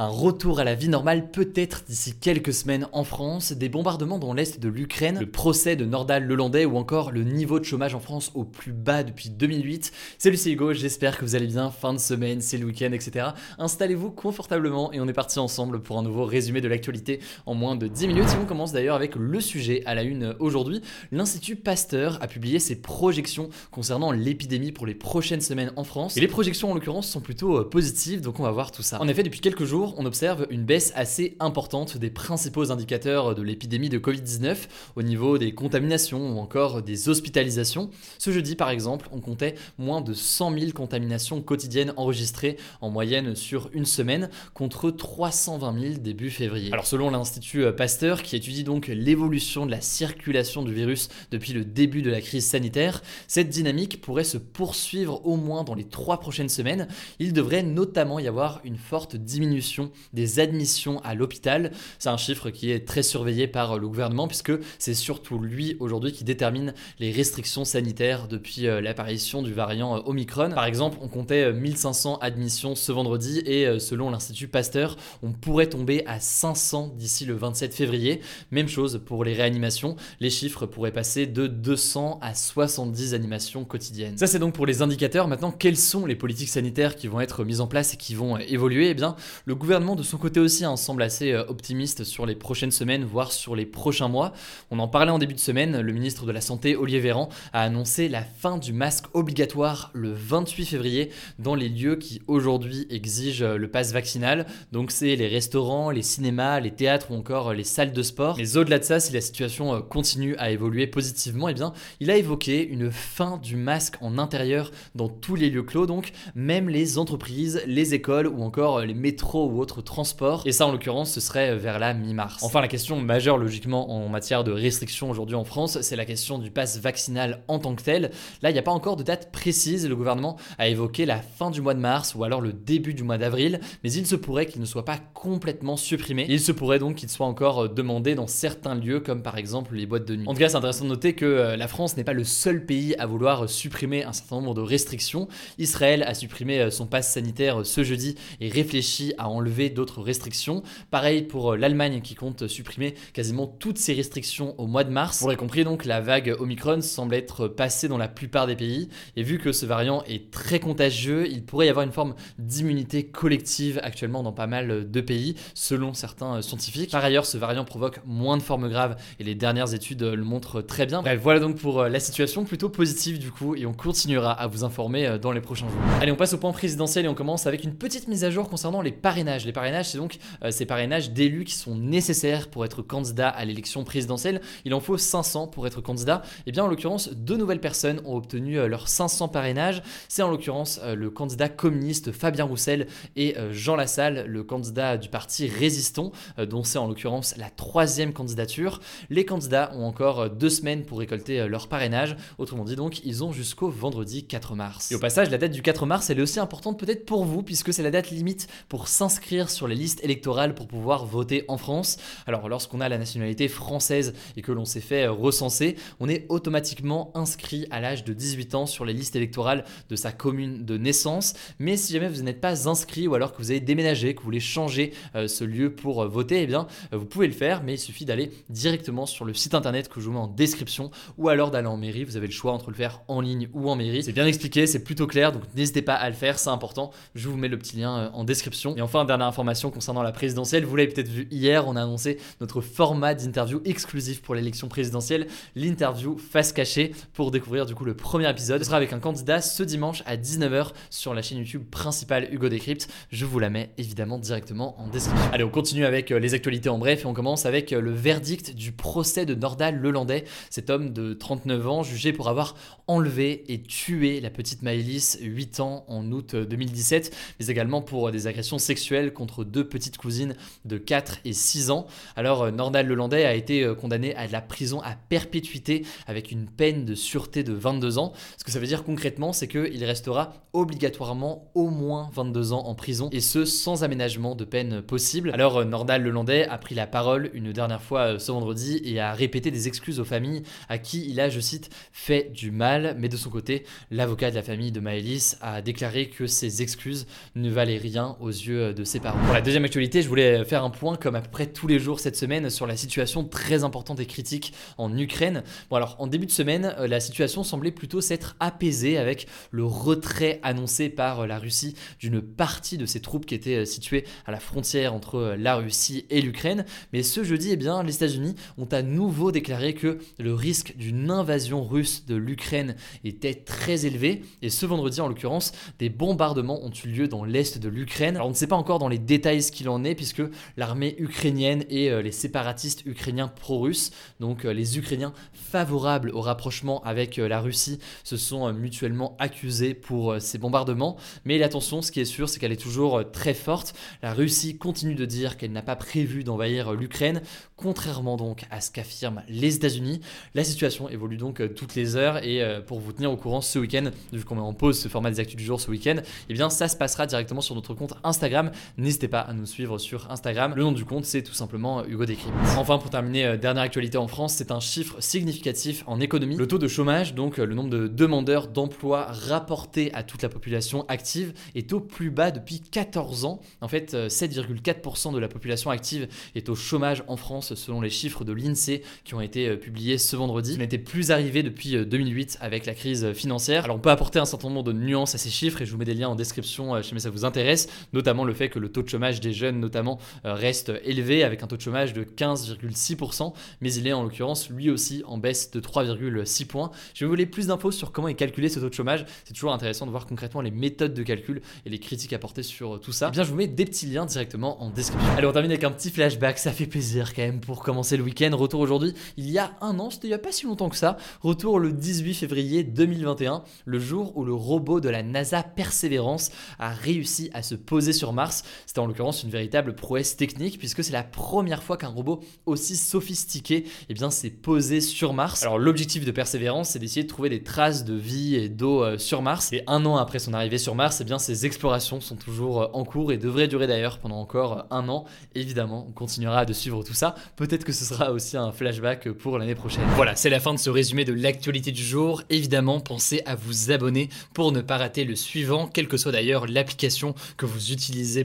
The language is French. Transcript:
Un retour à la vie normale peut-être d'ici quelques semaines en France, des bombardements dans l'est de l'Ukraine, le procès de Nordal Lelandais ou encore le niveau de chômage en France au plus bas depuis 2008. Salut c'est Hugo, j'espère que vous allez bien, fin de semaine, c'est le week-end, etc. Installez-vous confortablement et on est parti ensemble pour un nouveau résumé de l'actualité en moins de 10 minutes. Et on commence d'ailleurs avec le sujet à la une aujourd'hui. L'Institut Pasteur a publié ses projections concernant l'épidémie pour les prochaines semaines en France. Et les projections en l'occurrence sont plutôt euh, positives, donc on va voir tout ça. En effet, depuis quelques jours, on observe une baisse assez importante des principaux indicateurs de l'épidémie de Covid-19 au niveau des contaminations ou encore des hospitalisations. Ce jeudi, par exemple, on comptait moins de 100 000 contaminations quotidiennes enregistrées en moyenne sur une semaine contre 320 000 début février. Alors selon l'Institut Pasteur, qui étudie donc l'évolution de la circulation du virus depuis le début de la crise sanitaire, cette dynamique pourrait se poursuivre au moins dans les trois prochaines semaines. Il devrait notamment y avoir une forte diminution des admissions à l'hôpital. C'est un chiffre qui est très surveillé par le gouvernement puisque c'est surtout lui aujourd'hui qui détermine les restrictions sanitaires depuis euh, l'apparition du variant euh, Omicron. Par exemple, on comptait 1500 euh, admissions ce vendredi et selon l'Institut Pasteur, on pourrait tomber à 500 d'ici le 27 février. Même chose pour les réanimations, les chiffres pourraient passer de 200 à 70 animations quotidiennes. Ça c'est donc pour les indicateurs. Maintenant, quelles sont les politiques sanitaires qui vont être mises en place et qui vont évoluer? Eh bien, le gouvernement gouvernement de son côté aussi hein, semble assez euh, optimiste sur les prochaines semaines, voire sur les prochains mois. On en parlait en début de semaine, le ministre de la Santé, Olivier Véran, a annoncé la fin du masque obligatoire le 28 février dans les lieux qui aujourd'hui exigent euh, le pass vaccinal. Donc c'est les restaurants, les cinémas, les théâtres ou encore euh, les salles de sport. Mais au-delà de ça, si la situation continue à évoluer positivement, eh bien, il a évoqué une fin du masque en intérieur dans tous les lieux clos, donc même les entreprises, les écoles ou encore les métros ou autres transports. Et ça, en l'occurrence, ce serait vers la mi-mars. Enfin, la question majeure, logiquement, en matière de restrictions aujourd'hui en France, c'est la question du pass vaccinal en tant que tel. Là, il n'y a pas encore de date précise. Le gouvernement a évoqué la fin du mois de mars ou alors le début du mois d'avril, mais il se pourrait qu'il ne soit pas complètement supprimé. Il se pourrait donc qu'il soit encore euh, demandé dans certains lieux, comme par exemple les boîtes de nuit. En tout cas, c'est intéressant de noter que euh, la France n'est pas le seul pays à vouloir supprimer un certain nombre de restrictions. Israël a supprimé euh, son pass sanitaire ce jeudi et réfléchit à enlever d'autres restrictions. Pareil pour euh, l'Allemagne qui compte supprimer quasiment toutes ses restrictions au mois de mars. Vous l'aurez compris donc, la vague Omicron semble être passée dans la plupart des pays. Et vu que ce variant est très contagieux, il pourrait y avoir une forme d'immunité collective actuellement dans pas mal de pays, selon certains euh, scientifiques. Par ailleurs, ce variant provoque moins de formes graves et les dernières études le montrent très bien. Bref, voilà donc pour euh, la situation plutôt positive du coup et on continuera à vous informer dans les prochains jours. Allez, on passe au point présidentiel et on commence avec une petite mise à jour concernant les parrainages. Les parrainages, c'est donc euh, ces parrainages d'élus qui sont nécessaires pour être candidat à l'élection présidentielle. Il en faut 500 pour être candidat. Et eh bien, en l'occurrence, deux nouvelles personnes ont obtenu euh, leurs 500 parrainages. C'est en l'occurrence euh, le candidat communiste Fabien Roussel et Jean Lassalle, le candidat du parti Résistons, dont c'est en l'occurrence la troisième candidature. Les candidats ont encore deux semaines pour récolter leur parrainage. Autrement dit, donc, ils ont jusqu'au vendredi 4 mars. Et au passage, la date du 4 mars, elle est aussi importante peut-être pour vous, puisque c'est la date limite pour s'inscrire sur les listes électorales pour pouvoir voter en France. Alors lorsqu'on a la nationalité française et que l'on s'est fait recenser, on est automatiquement inscrit à l'âge de 18 ans sur les listes électorales de sa commune de naissance. Mais si jamais vous n'êtes pas inscrit ou alors que vous avez déménagé, que vous voulez changer euh, ce lieu pour euh, voter, eh bien euh, vous pouvez le faire, mais il suffit d'aller directement sur le site internet que je vous mets en description ou alors d'aller en mairie. Vous avez le choix entre le faire en ligne ou en mairie. C'est bien expliqué, c'est plutôt clair, donc n'hésitez pas à le faire, c'est important. Je vous mets le petit lien en description. Et enfin, dernière information concernant la présidentielle, vous l'avez peut-être vu hier, on a annoncé notre format d'interview exclusif pour l'élection présidentielle, l'interview face cachée, pour découvrir du coup le premier épisode. Ce sera avec un candidat ce dimanche à 19h sur la chaîne YouTube principale Hugo Décrypte. Je vous la mets évidemment directement en description. Allez, on continue avec euh, les actualités en bref et on commence avec euh, le verdict du procès de Nordal Lelandais, cet homme de 39 ans jugé pour avoir enlevé et tué la petite Maëlys, 8 ans, en août 2017, mais également pour des agressions sexuelles contre deux petites cousines de 4 et 6 ans. Alors, euh, Nordal Lelandais a été condamné à de la prison à perpétuité avec une peine de sûreté de 22 ans. Ce que ça veut dire concrètement, c'est qu'il restera obligatoirement au moins 22 ans en prison et ce sans aménagement de peine possible. Alors, Nordal Lelandais a pris la parole une dernière fois euh, ce vendredi et a répété des excuses aux familles à qui il a, je cite, fait du mal. Mais de son côté, l'avocat de la famille de Maëlys a déclaré que ses excuses ne valaient rien aux yeux de Pour la deuxième actualité, je voulais faire un point, comme à peu près tous les jours cette semaine, sur la situation très importante et critique en Ukraine. Bon alors, en début de semaine, euh, la situation semblait plutôt s'être apaisée avec le retrait annoncé par euh, la Russie d'une partie de ses troupes qui étaient situées à la frontière entre la Russie et l'Ukraine. Mais ce jeudi, eh bien, les États-Unis ont à nouveau déclaré que le risque d'une invasion russe de l'Ukraine était très élevé. Et ce vendredi, en l'occurrence, des bombardements ont eu lieu dans l'est de l'Ukraine. Alors on ne sait pas encore dans les détails ce qu'il en est, puisque l'armée ukrainienne et euh, les séparatistes ukrainiens pro-russes, donc euh, les Ukrainiens favorables au rapprochement avec euh, la Russie, se sont mutuellement accusés pour ces bombardements. Mais attention, ce qui est sûr, c'est qu'elle est toujours très forte. La Russie continue de dire qu'elle n'a pas prévu d'envahir l'Ukraine, contrairement donc à ce qu'affirment les États-Unis. La situation évolue donc toutes les heures et pour vous tenir au courant ce week-end, vu qu'on met en pause ce format des actus du jour ce week-end, eh bien ça se passera directement sur notre compte Instagram. N'hésitez pas à nous suivre sur Instagram. Le nom du compte c'est tout simplement Hugo Décrypte. Enfin pour terminer, euh, dernière actualité en France, c'est un chiffre significatif en économie. Le taux de chômage, donc le nombre de demandeurs d'emploi rapportés à toute la population active, est au plus bas depuis 14 ans. En fait, 7,4% de la population active est au chômage en France selon les chiffres de l'INSEE qui ont été euh, publiés ce vendredi. Ce n'était plus arrivé depuis 2008 euh, avec la crise financière. Alors on peut apporter un certain nombre de nuances à ces chiffres et je vous mets des liens en description euh, si jamais ça vous intéresse, notamment le fait que le taux de chômage des jeunes notamment reste élevé avec un taux de chômage de 15,6%, mais il est en l'occurrence lui aussi en baisse de 3,6 points. Je vais vous donner plus d'infos sur comment est calculé ce taux de chômage. C'est toujours intéressant de voir concrètement les méthodes de calcul et les critiques apportées sur tout ça. Eh bien je vous mets des petits liens directement en description. Allez on termine avec un petit flashback, ça fait plaisir quand même pour commencer le week-end. Retour aujourd'hui, il y a un an, c'était il n'y a pas si longtemps que ça. Retour le 18 février 2021, le jour où le robot de la NASA Perseverance a réussi à se poser sur Mars. C'était en l'occurrence une véritable prouesse technique puisque c'est la première fois qu'un robot aussi sophistiqué eh bien, s'est posé sur Mars. Alors l'objectif de Perseverance, c'est d'essayer de trouver des traces de vie et d'eau euh, sur Mars. Et un an après son arrivée sur Mars, eh bien, ces explorations sont toujours euh, en cours et devraient durer d'ailleurs pendant encore un an. Évidemment, on continuera de suivre tout ça. Peut-être que ce sera aussi un flashback pour l'année prochaine. Voilà, c'est la fin de ce résumé de l'actualité du jour. Évidemment, pensez à vous abonner pour ne pas rater le suivant, quelle que soit d'ailleurs l'application que vous utilisez